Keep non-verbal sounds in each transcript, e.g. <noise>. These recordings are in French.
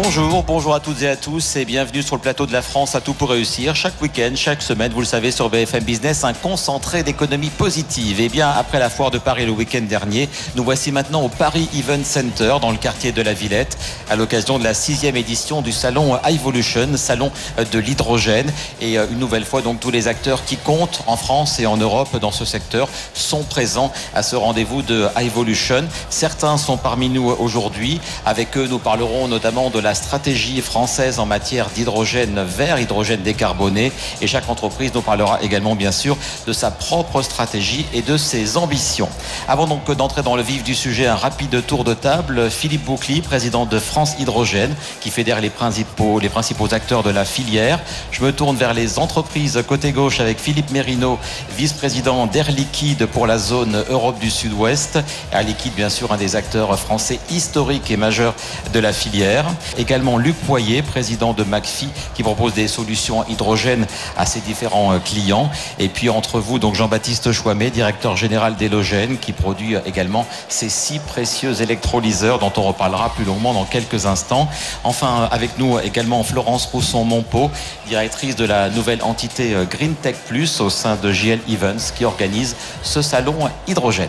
Bonjour, bonjour à toutes et à tous et bienvenue sur le plateau de la France à tout pour réussir. Chaque week-end, chaque semaine, vous le savez, sur BFM Business, un concentré d'économie positive. Et bien, après la foire de Paris le week-end dernier, nous voici maintenant au Paris Event Center, dans le quartier de la Villette, à l'occasion de la sixième édition du salon Evolution, salon de l'hydrogène. Et euh, une nouvelle fois, donc, tous les acteurs qui comptent en France et en Europe dans ce secteur sont présents à ce rendez-vous de Evolution. Certains sont parmi nous aujourd'hui. Avec eux, nous parlerons notamment de de la stratégie française en matière d'hydrogène vert, hydrogène décarboné. Et chaque entreprise nous parlera également, bien sûr, de sa propre stratégie et de ses ambitions. Avant donc d'entrer dans le vif du sujet, un rapide tour de table. Philippe Boucli, président de France Hydrogène, qui fédère les principaux, les principaux acteurs de la filière. Je me tourne vers les entreprises côté gauche avec Philippe Mérino, vice-président d'Air Liquide pour la zone Europe du Sud-Ouest. Air Liquide, bien sûr, un des acteurs français historiques et majeurs de la filière. Également Luc Poyer, président de McPhee, qui propose des solutions hydrogène à ses différents euh, clients. Et puis entre vous, donc Jean-Baptiste Chouamet, directeur général d'Hélogène, qui produit également ces six précieux électrolyseurs dont on reparlera plus longuement dans quelques instants. Enfin, avec nous également Florence Pousson-Monpeau, directrice de la nouvelle entité euh, Green Tech Plus au sein de JL Events, qui organise ce salon hydrogène.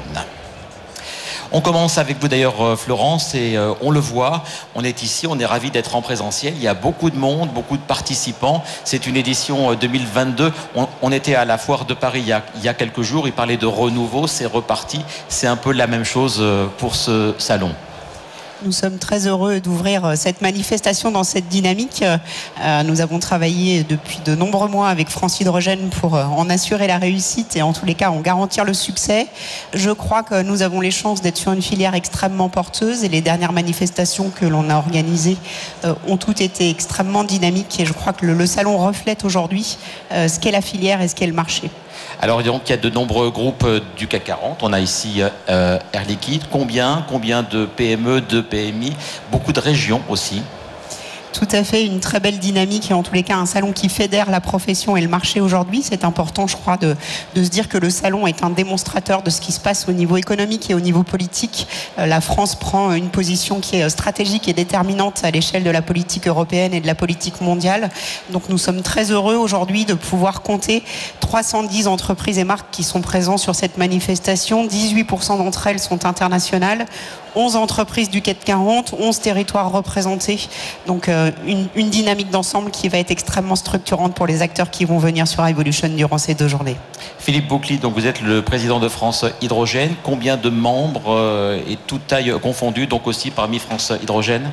On commence avec vous d'ailleurs, euh, Florence, et euh, on le voit, on est ici, on est ravis d'être en présentiel. Il y a beaucoup de monde, beaucoup de participants. C'est une édition 2022. Euh, on, était à la foire de Paris il y a quelques jours, il parlait de renouveau, c'est reparti. C'est un peu la même chose pour ce salon. Nous sommes très heureux d'ouvrir euh, cette manifestation dans cette dynamique. Euh, nous avons travaillé depuis de nombreux mois avec France Hydrogène pour euh, en assurer la réussite et en tous les cas en garantir le succès. Je crois que nous avons les chances d'être sur une filière extrêmement porteuse et les dernières manifestations que l'on a organisées ont toutes été extrêmement dynamiques et je crois que le, salon reflète aujourd'hui ce qu'est la filière et ce qu'est le marché. Alors il y a de nombreux groupes euh, du CAC 40. On a ici euh, Air Liquide. Combien Combien de PME, de PMI Beaucoup de régions aussi tout à fait une très belle dynamique et en tous les cas un salon qui fédère la profession et le marché aujourd'hui. C'est important, je crois, de, se dire que le salon est un démonstrateur de ce qui se passe au niveau économique et au niveau politique. Euh, la France prend une position qui est stratégique et déterminante à l'échelle de la politique européenne et de la politique mondiale. Donc nous sommes très heureux aujourd'hui de pouvoir compter 310 entreprises et marques qui sont présentes sur cette manifestation. 18% d'entre elles sont internationales. 11 entreprises du CAC 40, 11 territoires représentés. Donc euh, une, dynamique d'ensemble qui va être extrêmement structurante pour les acteurs qui vont venir sur Evolution durant ces deux journées. Philippe Boucli, donc vous êtes le président de France Hydrogène. Combien de membres euh, et toute taille confondue, donc aussi parmi France Hydrogène?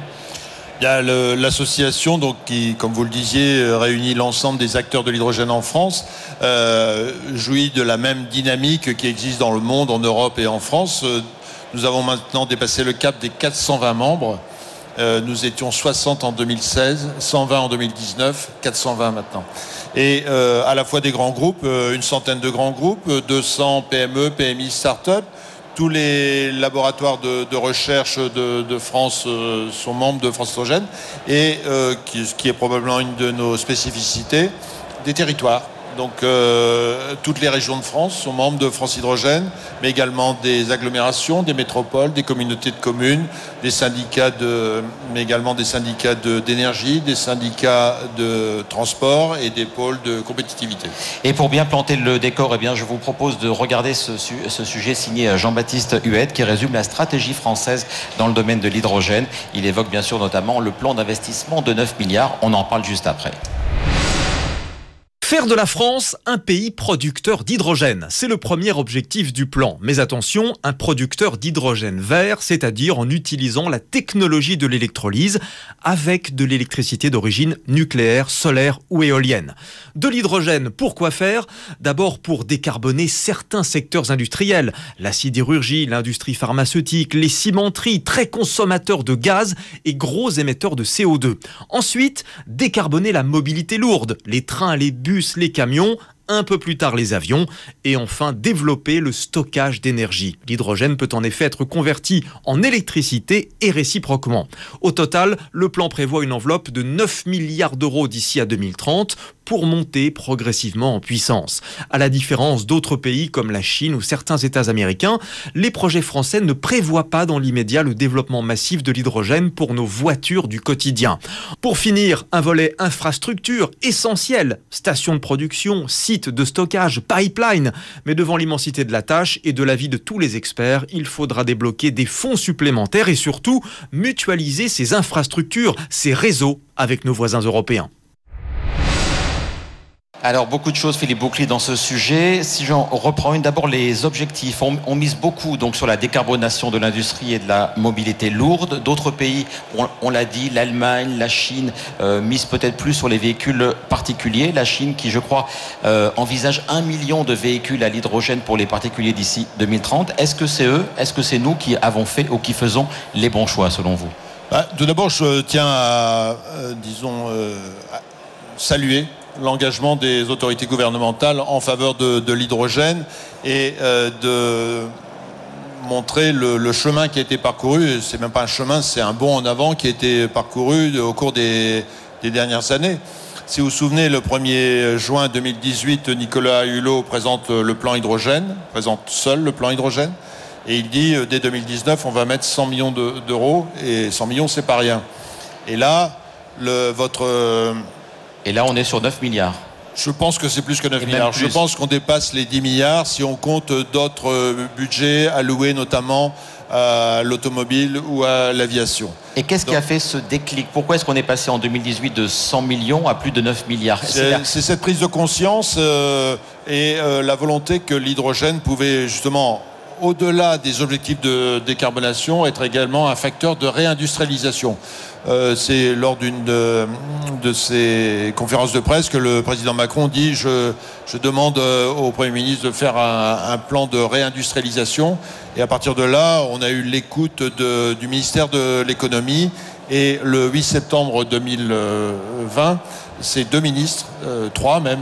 Il y a l'association donc qui, comme vous le disiez, réunit l'ensemble des acteurs de l'hydrogène en France, euh, jouit de la même dynamique qui existe dans le monde, en Europe et en France. Nous avons maintenant dépassé le cap des 420 membres. Euh, nous étions 60 en 2016, 120 en 2019, 420 maintenant. Et euh, à la fois des grands groupes, euh, une centaine de grands groupes, 200 PME, PMI, start-up. Tous les laboratoires de, recherche de, France sont membres de France Hydrogène. Et ce qui est probablement une de nos spécificités, des territoires. Donc euh, toutes les régions de France sont membres de France Hydrogène, mais également des agglomérations, des métropoles, des communautés de communes, des syndicats de, mais également des syndicats d'énergie, des syndicats de transport et des pôles de compétitivité. Et pour bien planter le décor, eh je vous propose de regarder ce, ce sujet signé Jean-Baptiste Huette qui résume la stratégie française dans le domaine de l'hydrogène. Il évoque bien sûr notamment le plan d'investissement de 9 milliards. On en parle juste après. Faire de la France un pays producteur d'hydrogène, c'est le premier objectif du plan. Mais attention, un producteur d'hydrogène vert, c'est-à-dire en utilisant la technologie de l'électrolyse avec de l'électricité d'origine nucléaire, solaire ou éolienne. De l'hydrogène, pourquoi faire? D'abord pour décarboner certains secteurs industriels, la sidérurgie, l'industrie pharmaceutique, les cimenteries, très consommateurs de gaz et gros émetteurs de CO2. Ensuite, décarboner la mobilité lourde, les trains, les bus, les camions, un peu plus tard les avions, et enfin développer le stockage d'énergie. L'hydrogène peut en effet être converti en électricité et réciproquement. Au total, le plan prévoit une enveloppe de 9 milliards d'euros d'ici à 2030 pour monter progressivement en puissance. À la différence d'autres pays comme la Chine ou certains États américains, les projets français ne prévoient pas dans l'immédiat le développement massif de l'hydrogène pour nos voitures du quotidien. Pour finir, un volet infrastructure essentiel, stations de production, de stockage, pipeline. Mais devant l'immensité de la tâche et de l'avis de tous les experts, il faudra débloquer des fonds supplémentaires et surtout mutualiser ces infrastructures, ces réseaux avec nos voisins européens. Alors, beaucoup de choses, Philippe Bouclier, dans ce sujet. Si j'en reprends une, d'abord les objectifs. On, mise beaucoup donc sur la décarbonation de l'industrie et de la mobilité lourde. D'autres pays, on, l'a dit, l'Allemagne, la Chine, euh, misent peut-être plus sur les véhicules particuliers. La Chine, qui, je crois, euh, envisage un million de véhicules à l'hydrogène pour les particuliers d'ici 2030. Est-ce que c'est eux, est-ce que c'est nous qui avons fait ou qui faisons les bons choix, selon vous? Bah, Tout d'abord, je tiens à, euh, disons, à saluer l'engagement des autorités gouvernementales en faveur de, l'hydrogène et euh, de montrer le, chemin qui a été parcouru. C'est même pas un chemin, c'est un bond en avant qui a été parcouru au cours des, dernières années. Si vous vous souvenez, le 1er juin 2018, Nicolas Hulot présente le plan hydrogène, présente seul le plan hydrogène, et il dit euh, dès 2019, on va mettre 100 millions d'euros, et 100 millions, c'est pas rien. Et là, votre et là, on est sur 9 milliards. Je pense que c'est plus que 9 milliards. Je pense qu'on dépasse les 10 milliards si on compte d'autres euh, budgets alloués notamment à l'automobile ou à l'aviation. Et qu'est-ce qui a fait ce déclic? Pourquoi est-ce qu'on est passé en 2018 de 100 millions à plus de 9 milliards? C'est cette prise de conscience euh, et euh, la volonté que l'hydrogène pouvait justement au-delà des objectifs de décarbonation, être également un facteur de réindustrialisation. Euh, c'est lors d'une de, ces conférences de presse que le président Macron dit je, demande euh, au Premier ministre de faire un, plan de réindustrialisation. Et à partir de là, on a eu l'écoute du ministère de l'économie. Et le 8 septembre 2020, ces deux ministres, euh, trois même,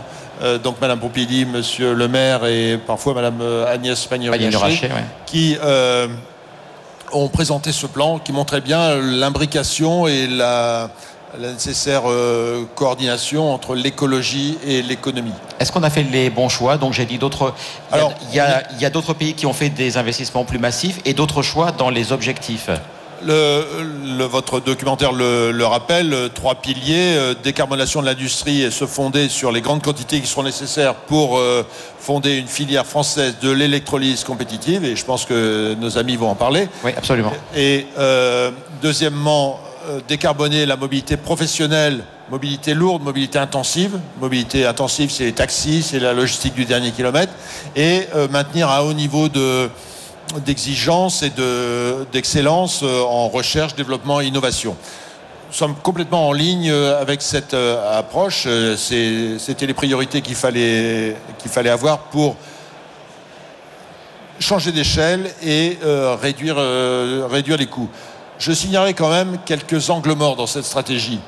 donc Madame Pompili, Monsieur le maire et parfois Madame Agnès Pannier-Runacher, qui ont présenté ce plan qui montrait bien l'imbrication et la, nécessaire euh, coordination entre l'écologie et l'économie. Est-ce qu'on a fait les bons choix? Donc j'ai dit d'autres. Il y a d'autres pays qui ont fait des investissements plus massifs et d'autres choix dans les objectifs. Le, votre documentaire le, rappelle, euh, trois piliers, euh, décarbonation de l'industrie et se fonder sur les grandes quantités qui seront nécessaires pour euh, fonder une filière française de l'électrolyse compétitive, et je pense que nos amis vont en parler. Oui, absolument. Et deuxièmement, décarboner la mobilité professionnelle, mobilité lourde, mobilité intensive. Mobilité intensive, c'est les taxis, c'est la logistique du dernier kilomètre, et maintenir un haut niveau de d'exigence et d'excellence euh, en recherche, développement et innovation. Nous sommes complètement en ligne euh, avec cette euh, approche. C'était les priorités qu'il fallait, fallait avoir pour changer d'échelle et réduire, réduire les coûts. Je signalerai quand même quelques angles morts dans cette stratégie.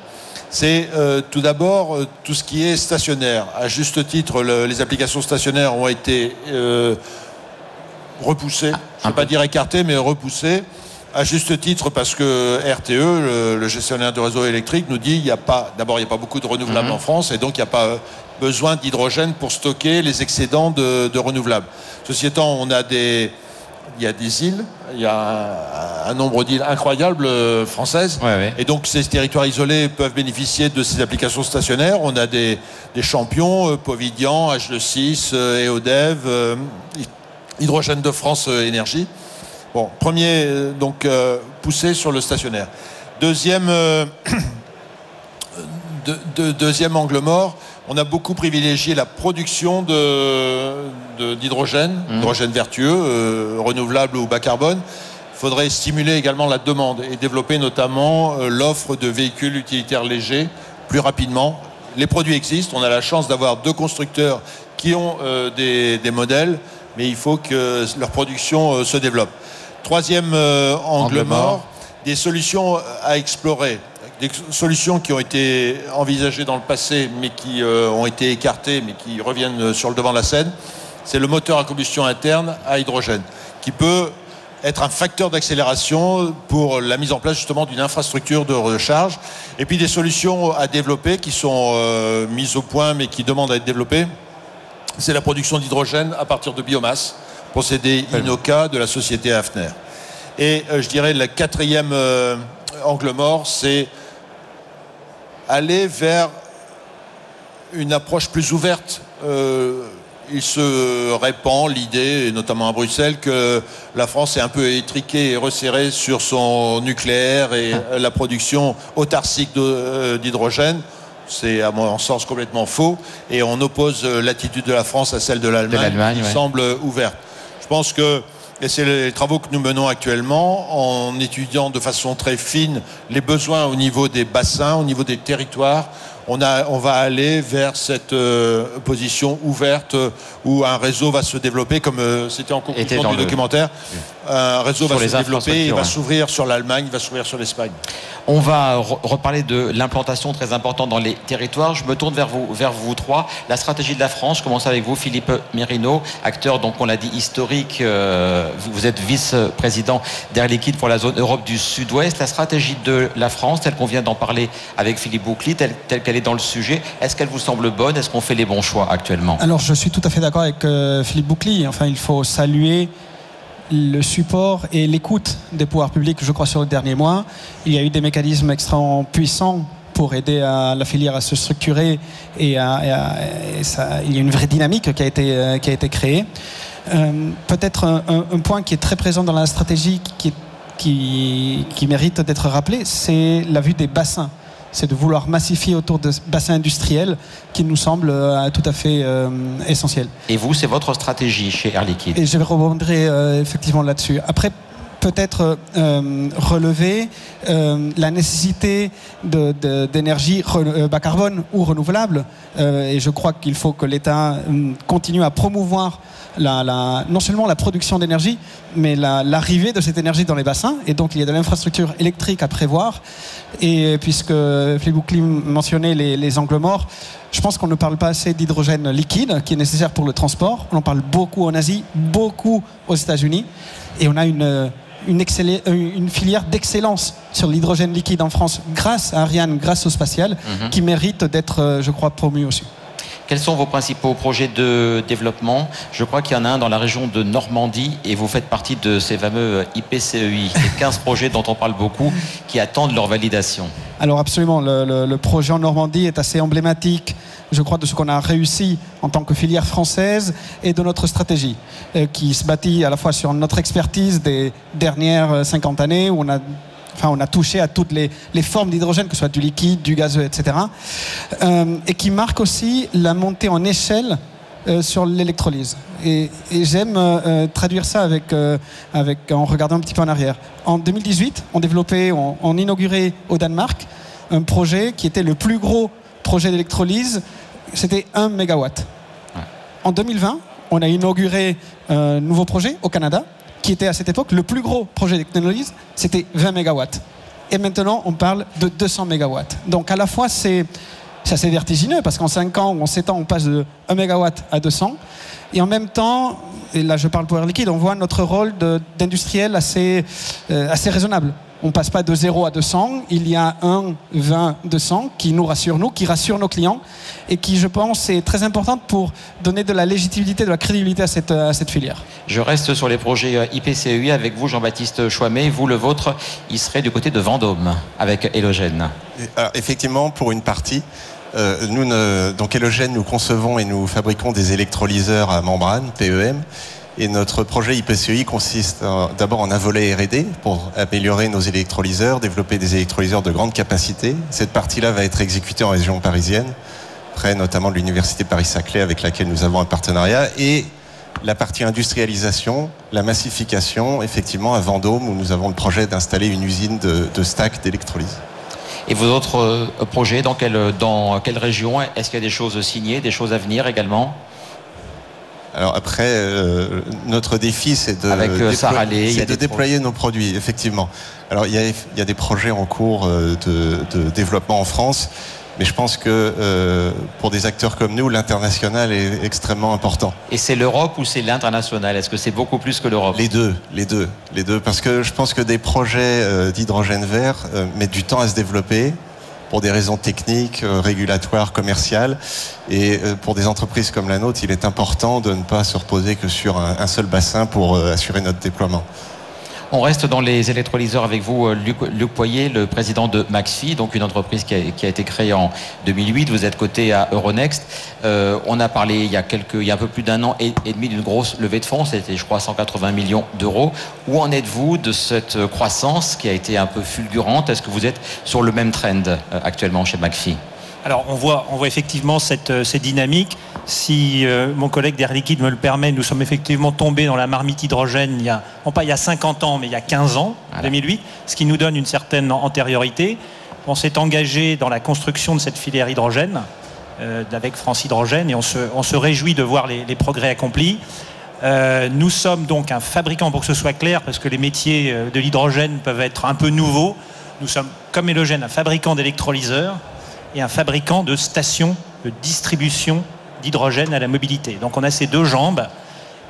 C'est tout d'abord tout ce qui est stationnaire. À juste titre, les applications stationnaires ont été repoussé. Ah, je ne vais pas dire écarté, mais repoussé. À juste titre, parce que RTE, le, gestionnaire du réseau électrique, nous dit il n'y a pas, d'abord, il n'y a pas beaucoup de renouvelables mhm. en France, et donc il n'y a pas euh, besoin d'hydrogène pour stocker les excédents de, renouvelables. Ceci étant, on a des, il y a des îles, il y a un, nombre d'îles incroyables euh, françaises. Et donc ces territoires isolés peuvent bénéficier de ces applications stationnaires. On a des, champions, euh, Povidian, H6, EODEV, Hydrogène de France euh, Énergie. Bon, premier, euh, donc, euh, poussé sur le stationnaire. Deuxième, <clears throat> deuxième angle mort, on a beaucoup privilégié la production d'hydrogène, de, d'hydrogène vertueux, renouvelable ou bas carbone. Il faudrait stimuler également la demande et développer notamment l'offre de véhicules utilitaires légers plus rapidement. Les produits existent, on a la chance d'avoir deux constructeurs qui ont des, des modèles mais il faut que leur production euh, se développe. Troisième euh, angle, mort, des solutions à explorer des solutions qui ont été envisagées dans le passé, mais qui euh, ont été écartées, mais qui reviennent sur le devant de la scène, c'est le moteur à combustion interne à hydrogène, qui peut être un facteur d'accélération pour la mise en place justement d'une infrastructure de recharge. Et puis des solutions à développer qui sont mises au point, mais qui demandent à être développées c'est la production d'hydrogène à partir de biomasse, procédé Inoca de la société Hafner. Et euh, je dirais le quatrième euh, angle mort, c'est aller vers une approche plus ouverte. Euh, il se répand l'idée, notamment à Bruxelles, que la France est un peu étriquée et resserrée sur son nucléaire et la production autarcique d'hydrogène c'est à mon sens complètement faux. Et on oppose euh, l'attitude de la France à celle de l'Allemagne, qui semble ouverte. Je pense que, et c'est les travaux que nous menons actuellement, en étudiant de façon très fine les besoins au niveau des bassins, au niveau des territoires, on, a, on va aller vers cette euh, position ouverte euh, où un réseau va se développer, comme c'était en conclusion du documentaire. Un réseau va se développer, il va s'ouvrir sur l'Allemagne, il va s'ouvrir sur l'Espagne. On va reparler de l'implantation très importante dans les territoires. Je me tourne vers vous, vers vous trois. La stratégie de la France, je commence avec vous, Philippe Merino, acteur, donc on l'a dit, historique. Euh, vous êtes vice-président d'Air Liquide pour la zone Europe du Sud-Ouest. La stratégie de la France, telle qu'on vient d'en parler avec Philippe Boucli, telle, qu'elle dans le sujet, est-ce qu'elle vous semble bonne? Est-ce qu'on fait les bons choix actuellement? Alors je suis tout à fait d'accord avec euh, Philippe Boucli. Enfin, il faut saluer le support et l'écoute des pouvoirs publics, je crois, sur le dernier mois. Il y a eu des mécanismes extrêmement puissants pour aider la filière à se structurer et, il y a une vraie dynamique qui a été, euh, créée. Euh, peut-être un, point qui est très présent dans la stratégie qui mérite d'être rappelé, c'est la vue des bassins c'est de vouloir massifier autour de bassins industriels qui nous semble euh, tout à fait euh, essentiel. Et vous, c'est votre stratégie chez Air Liquide? Et je vais rebondir euh, effectivement là-dessus. Après, peut-être relever la nécessité d'énergie bas carbone ou renouvelable. et je crois qu'il faut que l'État continue à promouvoir non seulement la production d'énergie, mais l'arrivée de cette énergie dans les bassins. Et donc, il y a de l'infrastructure électrique à prévoir. Et puisque Philippe mentionnait les angles morts, je pense qu'on ne parle pas assez d'hydrogène liquide qui est nécessaire pour le transport. On en parle beaucoup en Asie, beaucoup aux États-Unis. Et on a une, une, une filière d'excellence sur l'hydrogène liquide en France grâce à Ariane, grâce au spatial, mhm. qui mérite d'être, je crois, promu aussi. Quels sont vos principaux projets de développement? Je crois qu'il y en a un dans la région de Normandie et vous faites partie de ces fameux IPCEI, <laughs> les 15 projets dont on parle beaucoup qui attendent leur validation. Alors absolument, le, projet en Normandie est assez emblématique je crois, de ce qu'on a réussi en tant que filière française et de notre stratégie, euh, qui se bâtit à la fois sur notre expertise des dernières 50 années, où on a enfin on a touché à toutes les, formes d'hydrogène, que ce soit du liquide, du gazeux, etc. Euh, et qui marque aussi la montée en échelle euh, sur l'électrolyse. Et, j'aime euh, traduire ça avec, avec, en regardant un petit peu en arrière. En 2018, on développait, on, inaugurait au Danemark un projet qui était le plus gros projet d'électrolyse, c'était 1 mégawatt. En 2020, on a inauguré un nouveau projet au Canada qui était à cette époque le plus gros projet d'électrolyse, c'était 20 mégawatts. Et maintenant, on parle de 200 mégawatts. Donc à la fois, c'est assez vertigineux parce qu'en 5 ans ou en 7 ans, on passe de 1 mégawatt à 200. Et en même temps, et là je parle pour Air Liquide, on voit notre rôle d'industriel assez, euh, assez raisonnable on passe pas de 0 à 200. Il y a un 20, 200 qui nous rassure, nous, qui rassure nos clients et qui, je pense, est très importante pour donner de la légitimité, de la crédibilité à cette, à cette filière. Je reste sur les projets euh, IPCEI avec vous, Jean-Baptiste Chouamet. Vous, le vôtre, il serait du côté de Vendôme avec Hélogène. effectivement, pour une partie. Euh, nous, donc Hélogène, nous concevons et nous fabriquons des électrolyseurs à membrane, PEM. Et notre projet IPCEI consiste d'abord en un volet R&D pour améliorer nos électrolyseurs, développer des électrolyseurs de grande capacité. Cette partie-là va être exécutée en région parisienne près notamment de l'Université Paris-Saclay avec laquelle nous avons un partenariat, et la partie industrialisation, la massification, effectivement à Vendôme où nous avons le projet d'installer une usine de, de stack d'électrolyse. Et vos autres euh, projets, dans quelle, dans quelle région? Est-ce qu'il y a des choses signées, des choses à venir également? Alors après, euh, notre défi, c'est de, Avec, euh, Sarah Lé, c'est de déployer nos produits, effectivement. Alors il y a, il y a des projets en cours euh, de, de développement en France, mais je pense que euh, pour des acteurs comme nous, l'international est extrêmement important. Et c'est l'Europe ou c'est l'international? Est-ce que c'est beaucoup plus que l'Europe? Les deux, les deux, les deux, parce que je pense que des projets d'hydrogène vert mettent du temps à se développer pour des raisons techniques, euh, régulatoires, commerciales. Et euh, pour des entreprises comme la nôtre, il est important de ne pas se reposer que sur un, seul bassin pour euh, assurer notre déploiement. On reste dans les électrolyseurs avec vous, euh, Luc, Poyer, le président de Maxfi, donc une entreprise qui a, été créée en 2008. Vous êtes coté à Euronext. Euh, on a parlé il y a, quelques, un peu plus d'un an et, demi d'une grosse levée de fonds. C'était, je crois, 180 millions d'euros. Où en êtes-vous de cette croissance qui a été un peu fulgurante? Est-ce que vous êtes sur le même trend euh, actuellement chez Maxfi Alors on voit, on voit effectivement cette, euh, cette dynamique. Si euh, mon collègue d'Air Liquide me le permet, nous sommes effectivement tombés dans la marmite hydrogène il y a, non pas il y a 50 ans, mais il y a 15 ans, Voilà. 2008, ce qui nous donne une certaine antériorité. On s'est engagé dans la construction de cette filière hydrogène euh, avec France Hydrogène et on se, on se réjouit de voir les, les progrès accomplis. Euh, nous sommes donc un fabricant, pour que ce soit clair, parce que les métiers de l'hydrogène peuvent être un peu nouveaux. Nous sommes, comme Hélogène, un fabricant d'électrolyseurs et un fabricant de stations de distribution d'hydrogène à la mobilité. Donc on a ces deux jambes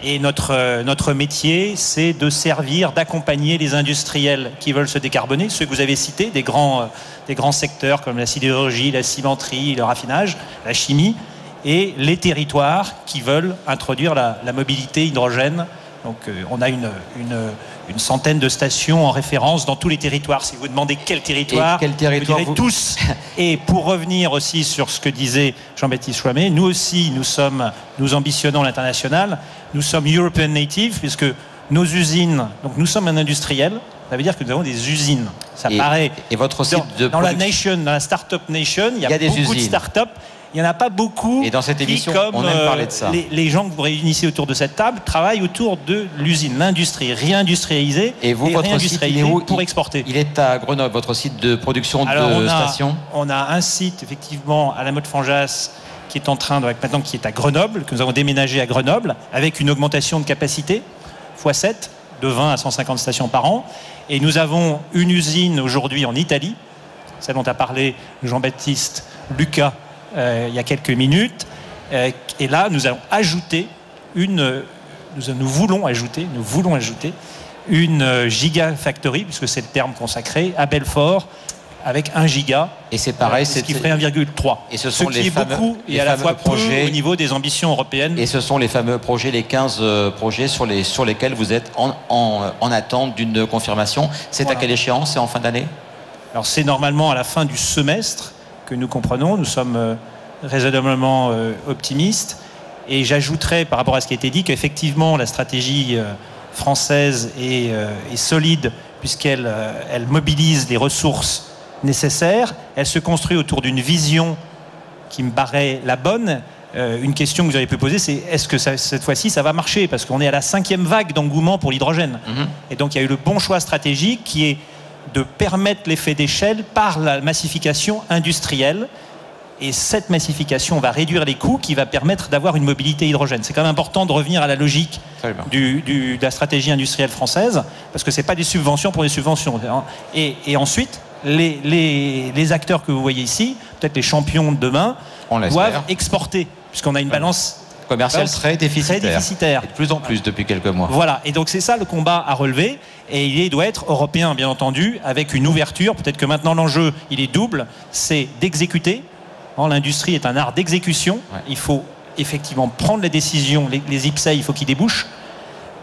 et notre, euh, notre métier, c'est de servir, d'accompagner les industriels qui veulent se décarboner, ceux que vous avez cités, des grands, euh, des grands secteurs comme la sidérurgie, la cimenterie, le raffinage, la chimie, et les territoires qui veulent introduire la, la mobilité hydrogène. Donc euh, on a une, une, une centaine de stations en référence dans tous les territoires. Si vous demandez quel territoire, Et quel territoire vous direz vous- tous. <laughs> Et pour revenir aussi sur ce que disait Jean-Baptiste Chouamet, nous aussi, nous sommes, nous ambitionnons l'international. Nous sommes European Native puisque nos usines, donc nous sommes un industriel. Ça veut dire que nous avons des usines. Ça Et- paraît. et votre site dans, de dans la nation, dans la startup nation, il y a, Il y a des beaucoup de startups. Il n'y en a pas beaucoup. Et dans cette qui, émission, comme, on aime euh, parler de ça. Les, les gens que vous réunissez autour de cette table travaillent autour de l'usine, l'industrie, réindustrialisée Et vous, votre site, il est où pour Il- exporter. Il est à Grenoble, votre site de production Alors, de on, a, stations on a un site effectivement à la mode Fanjas qui est en train de, maintenant qui est à Grenoble, que nous avons déménagé à Grenoble avec une augmentation de capacité x7 de 20 à 150 stations par an. Et nous avons une usine aujourd'hui en Italie, celle dont a parlé Jean-Baptiste Lucas il y a quelques minutes. Euh, et là, nous allons ajouter une, nous, nous voulons ajouter, nous voulons ajouter une euh, gigafactory, puisque c'est le terme consacré, à Belfort, avec 1 giga. Et c'est pareil, Euh, ce c'est qui ferait 1,3. Et ce sont qui les est fameux- beaucoup et à la fois peu projets- au niveau des ambitions européennes. Et ce sont les fameux projets, les 15 euh, projets sur, les, sur lesquels vous êtes en, en- en attente d'une confirmation. C'est Voilà. à quelle échéance? C'est en fin d'année? Alors c'est normalement à la fin du semestre que nous comprenons. Nous sommes euh, raisonnablement euh, optimistes. Et j'ajouterais par rapport à ce qui a été dit qu'effectivement la stratégie euh, française est, est solide puisqu'elle elle mobilise les ressources nécessaires. Elle se construit autour d'une vision qui me paraît la bonne. Euh, une question que vous avez pu poser, c'est est-ce que ça- cette fois-ci ça va marcher? Parce qu'on est à la cinquième vague d'engouement pour l'hydrogène. Mhm. Et donc il y a eu le bon choix stratégique qui est de permettre l'effet d'échelle par la massification industrielle. Et cette massification va réduire les coûts qui va permettre d'avoir une mobilité hydrogène. C'est quand même important de revenir à la logique du- du- de la stratégie industrielle française, parce que ce n'est pas des subventions pour des subventions. Et, et ensuite, les, les- les acteurs que vous voyez ici, peut-être les champions de demain, On doivent exporter, puisqu'on a une balance Commercial très déficitaire. très déficitaire. De plus en plus depuis quelques mois. Voilà, et donc c'est ça le combat à relever, et il doit être européen bien entendu, avec une ouverture. Peut-être que maintenant l'enjeu, il est double, c'est d'exécuter. Hein, L'industrie est un art d'exécution. Ouais. Il faut effectivement prendre les décisions, les, les IPSA, il faut qu'ils débouchent.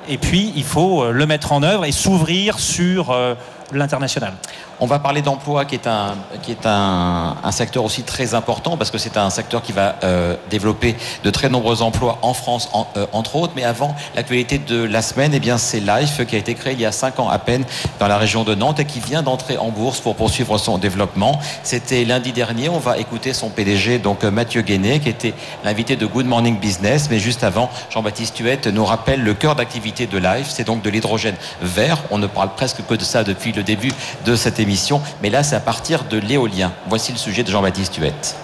Et puis, il faut euh, le mettre en œuvre et s'ouvrir sur euh, l'international. On va parler d'emploi qui est, un, qui est un, secteur aussi très important parce que c'est un secteur qui va euh, développer de très nombreux emplois en France, euh, entre autres. Mais avant, l'actualité de la semaine, eh bien, c'est Life qui a été créé il y a cinq ans à peine dans la région de Nantes et qui vient d'entrer en bourse pour poursuivre son développement. C'était lundi dernier. On va écouter son PDG, donc Mathieu Guéné, qui était l'invité de Good Morning Business. Mais juste avant, Jean-Baptiste Huette nous rappelle le cœur d'activité de Life. C'est donc de l'hydrogène vert. On ne parle presque que de ça depuis le début de cette émission, mais là c'est à partir de l'éolien. Voici le sujet de Jean-Baptiste Huette.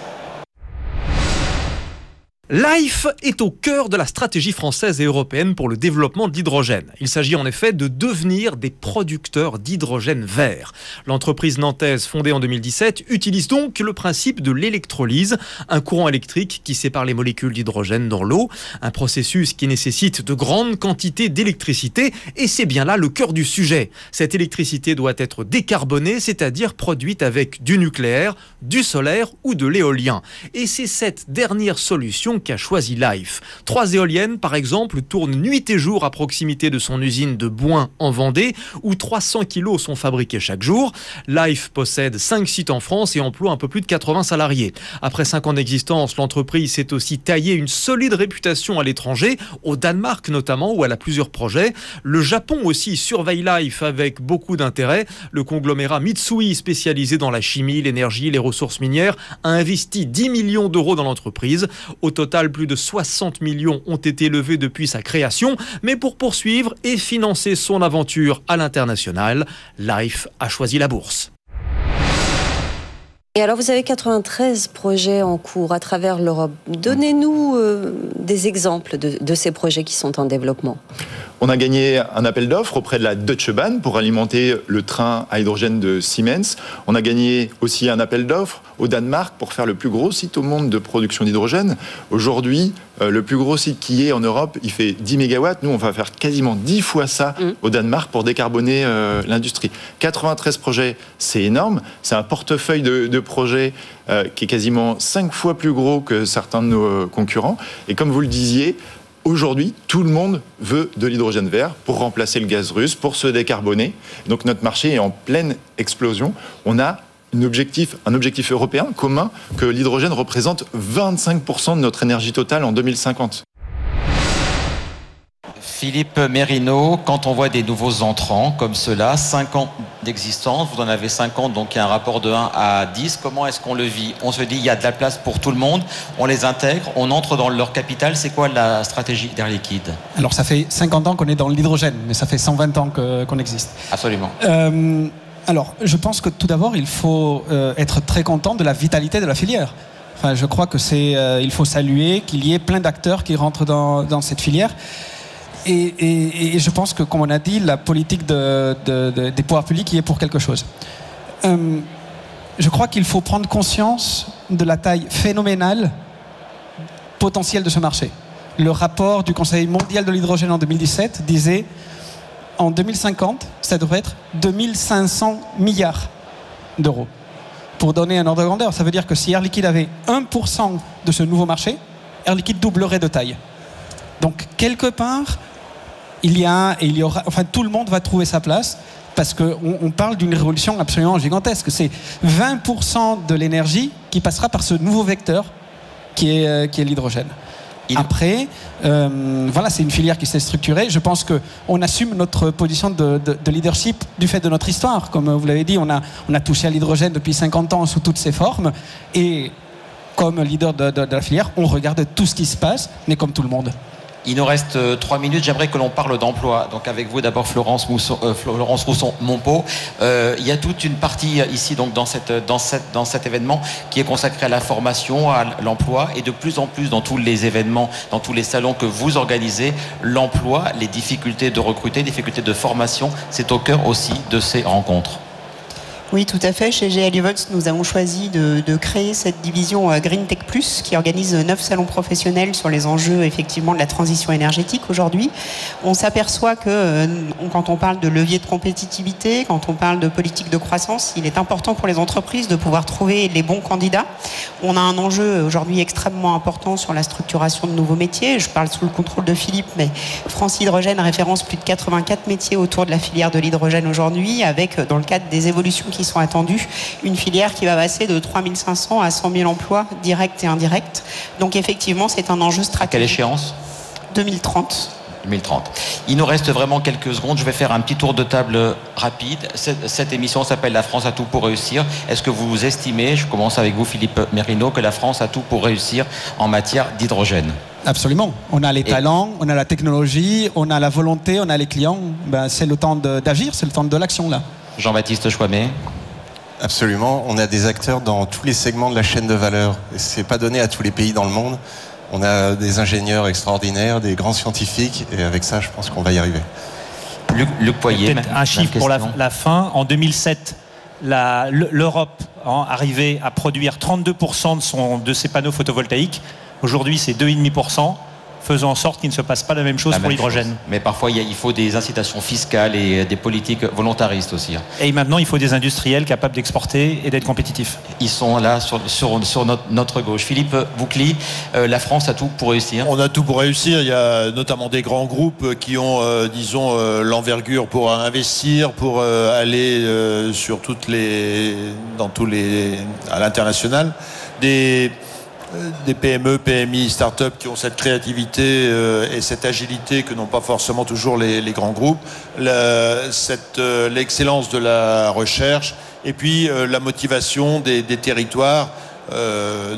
Life est au cœur de la stratégie française et européenne pour le développement de l'hydrogène. Il s'agit en effet de devenir des producteurs d'hydrogène vert. L'entreprise nantaise fondée en 2017 utilise donc le principe de l'électrolyse, un courant électrique qui sépare les molécules d'hydrogène dans l'eau, un processus qui nécessite de grandes quantités d'électricité et c'est bien là le cœur du sujet. Cette électricité doit être décarbonée, c'est-à-dire produite avec du nucléaire, du solaire ou de l'éolien. Et c'est cette dernière solution qu'a choisi Life. Trois éoliennes, par exemple, tournent nuit et jour à proximité de son usine de Boin en Vendée, où 300 kilos sont fabriqués chaque jour. Life possède cinq sites en France et emploie un peu plus de 80 salariés. Après cinq ans d'existence, l'entreprise s'est aussi taillée une solide réputation à l'étranger, au Danemark notamment, où elle a plusieurs projets. Le Japon aussi surveille Life avec beaucoup d'intérêt. Le conglomérat Mitsui, spécialisé dans la chimie, l'énergie, les ressources minières, a investi 10 millions d'euros dans l'entreprise. Au total, plus de 60 millions ont été levés depuis sa création, mais pour poursuivre et financer son aventure à l'international, Life a choisi la bourse. Et alors, vous avez 93 projets en cours à travers l'Europe. Donnez-nous euh, des exemples de, de ces projets qui sont en développement. On a gagné un appel d'offres auprès de la Deutsche Bahn pour alimenter le train à hydrogène de Siemens. On a gagné aussi un appel d'offres au Danemark pour faire le plus gros site au monde de production d'hydrogène. Aujourd'hui, euh, le plus gros site qui est en Europe, il fait 10 mégawatts. Nous, on va faire quasiment 10 fois ça mm. au Danemark pour décarboner euh, l'industrie. 93 projets, c'est énorme. C'est un portefeuille de, projets euh, qui est quasiment 5 fois plus gros que certains de nos concurrents. Et comme vous le disiez, Aujourd'hui, tout le monde veut de l'hydrogène vert pour remplacer le gaz russe, pour se décarboner. Donc notre marché est en pleine explosion. On a un objectif, européen commun que l'hydrogène représente 25% de notre énergie totale en 2050. Philippe Mérino, quand on voit des nouveaux entrants comme cela, 5 ans d'existence, vous en avez 50, donc il y a un rapport de 1 à 10, comment est-ce qu'on le vit? On se dit il y a de la place pour tout le monde, on les intègre, on entre dans leur capital, c'est quoi la stratégie d'Air Liquide Alors ça fait 50 ans qu'on est dans l'hydrogène, mais ça fait 120 ans qu'on existe. Absolument. Euh, alors je pense que tout d'abord il faut euh, être très content de la vitalité de la filière. Enfin, je crois que c'est, euh, il faut saluer qu'il y ait plein d'acteurs qui rentrent dans, dans cette filière. Et, je pense que, comme on a dit, la politique des pouvoirs publics y est pour quelque chose. Euh, je crois qu'il faut prendre conscience de la taille phénoménale potentielle de ce marché. Le rapport du Conseil mondial de l'hydrogène en 2017 disait en 2050, ça devrait être 2500 milliards d'euros. Pour donner un ordre de grandeur, ça veut dire que si Air Liquide avait 1% de ce nouveau marché, Air Liquide doublerait de taille. Donc, quelque part, il y a, et il y aura, enfin tout le monde va trouver sa place parce qu'on on parle d'une révolution absolument gigantesque. C'est 20% de l'énergie qui passera par ce nouveau vecteur qui est, euh, qui est l'hydrogène. Après, euh, voilà, c'est une filière qui s'est structurée. Je pense qu'on assume notre position de, leadership du fait de notre histoire. Comme vous l'avez dit, on a, on a touché à l'hydrogène depuis 50 ans sous toutes ses formes. Et comme leader de, de la filière, on regarde tout ce qui se passe, mais comme tout le monde. Il nous reste euh, trois minutes. J'aimerais que l'on parle d'emploi. Donc avec vous d'abord Florence, euh, Florence Rousson Monpot. Euh, il y a toute une partie ici donc cette dans cet événement qui est consacrée à la formation, à l'emploi et de plus en plus dans tous les événements, dans tous les salons que vous organisez, l'emploi, les difficultés de recruter, les difficultés de formation, c'est au cœur aussi de ces rencontres. Oui, tout à fait. Chez GL nous avons choisi de, créer cette division euh, Green Tech Plus qui organise neuf salons professionnels sur les enjeux effectivement de la transition énergétique aujourd'hui. On s'aperçoit que euh, quand on parle de levier de compétitivité, quand on parle de politique de croissance, il est important pour les entreprises de pouvoir trouver les bons candidats. On a un enjeu aujourd'hui extrêmement important sur la structuration de nouveaux métiers. Je parle sous le contrôle de Philippe, mais France Hydrogène référence plus de 84 métiers autour de la filière de l'hydrogène aujourd'hui, avec dans le cadre des évolutions qui sont attendues, une filière qui va passer de 3500 à 100 000 emplois directs et indirects. Donc effectivement, c'est un enjeu stratégique. quelle échéance? 2030. 2030. Il nous reste vraiment quelques secondes. Je vais faire un petit tour de table rapide. Cette, émission s'appelle La France a tout pour réussir. Est-ce que vous estimez, je commence avec vous Philippe Merino, que la France a tout pour réussir en matière d'hydrogène? Absolument. On a les talents, on a la technologie, on a la volonté, on a les clients. Ben, c'est le temps d'agir, c'est le temps de l'action là. Jean-Baptiste Chouamet Absolument. On a des acteurs dans tous les segments de la chaîne de valeur. C'est pas donné à tous les pays dans le monde. On a des ingénieurs extraordinaires, des grands scientifiques, et avec ça, je pense qu'on va y arriver. Luc, Poyer. Un chiffre pour la, fin. En 2007, l'Europe arrivait à produire 32% de, son, de ses panneaux photovoltaïques. Aujourd'hui, c'est 2,5% faisant en sorte qu'il ne se passe pas la même chose pour l'hydrogène. Mais parfois, il, faut des incitations fiscales et des politiques volontaristes aussi. Hein. Et maintenant, il faut des industriels capables d'exporter et d'être compétitifs. Ils sont là sur, sur, notre, gauche. Philippe Boucli, euh, la France a tout pour réussir On a tout pour réussir. Il y a notamment des grands groupes qui ont, euh, disons, euh, l'envergure pour investir, pour aller sur toutes les, dans tous les, à l'international. Des euh, des PME, PMI, start-up qui ont cette créativité euh, et cette agilité que n'ont pas forcément toujours les, grands groupes, euh, l'excellence de la recherche et puis la motivation des, territoires,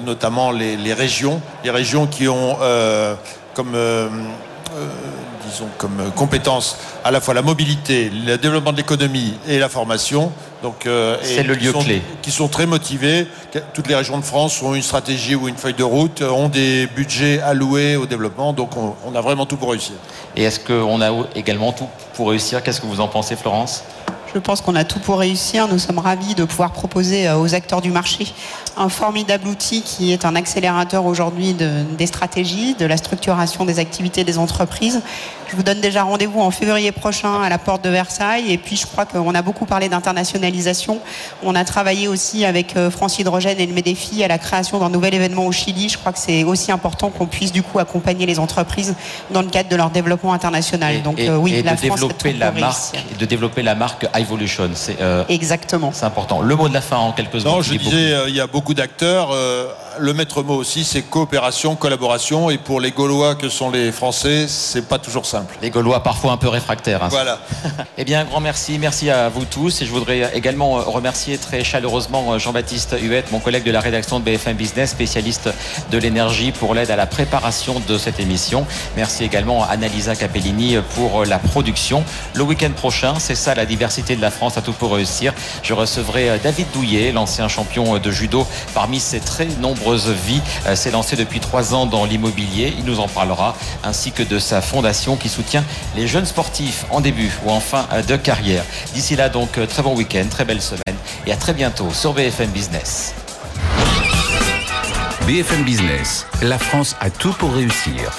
notamment les, régions, les régions qui ont comme disons, comme compétence à la fois la mobilité, le développement de l'économie et la formation. Donc, euh, c'est le lieu clé. Qui sont très motivés. Toutes les régions de France ont une stratégie ou une feuille de route, ont des budgets alloués au développement. Donc, on, on a vraiment tout pour réussir. Et est-ce qu'on a également tout pour réussir? Qu'est-ce que vous en pensez, Florence? Je pense qu'on a tout pour réussir. Nous sommes ravis de pouvoir proposer euh, aux acteurs du marché un formidable outil qui est un accélérateur aujourd'hui des stratégies, de la structuration des activités des entreprises. Je vous donne déjà rendez-vous en février prochain à la porte de Versailles. Et puis, je crois qu'on a beaucoup parlé d'internationalisation. On a travaillé aussi avec euh, France Hydrogène et le MEDEFI à la création d'un nouvel événement au Chili. Je crois que c'est aussi important qu'on puisse du coup accompagner les entreprises dans le cadre de leur développement international. Donc, euh, oui, la de France développer la marque, et de développer la marque Evolution. C'est euh, exactement. C'est important. Le mot de la fin en quelques secondes. Non, je disais, il y a beaucoup d'acteurs le maître mot aussi, c'est coopération, collaboration. Et pour les Gaulois que sont les Français, c'est pas toujours simple. Les Gaulois parfois un peu réfractaires. Hein. Voilà. <laughs> eh bien, un grand merci. Merci à vous tous. Et je voudrais également remercier très chaleureusement Jean-Baptiste Huette, mon collègue de la rédaction de BFM Business, spécialiste de l'énergie, pour l'aide à la préparation de cette émission. Merci également à Annalisa Capellini pour la production. Le week-end prochain, c'est ça la diversité de la France à tout pour réussir. Je recevrai David Douillet, l'ancien champion de judo, parmi ses très nombreux vie euh, s'est lancé depuis trois ans dans l'immobilier. Il nous en parlera, ainsi que de sa fondation qui soutient les jeunes sportifs en début ou en fin euh, de carrière. D'ici là, donc, euh, très bon week-end, très belle semaine et à très bientôt sur BFM Business. BFM Business, la France a tout pour réussir.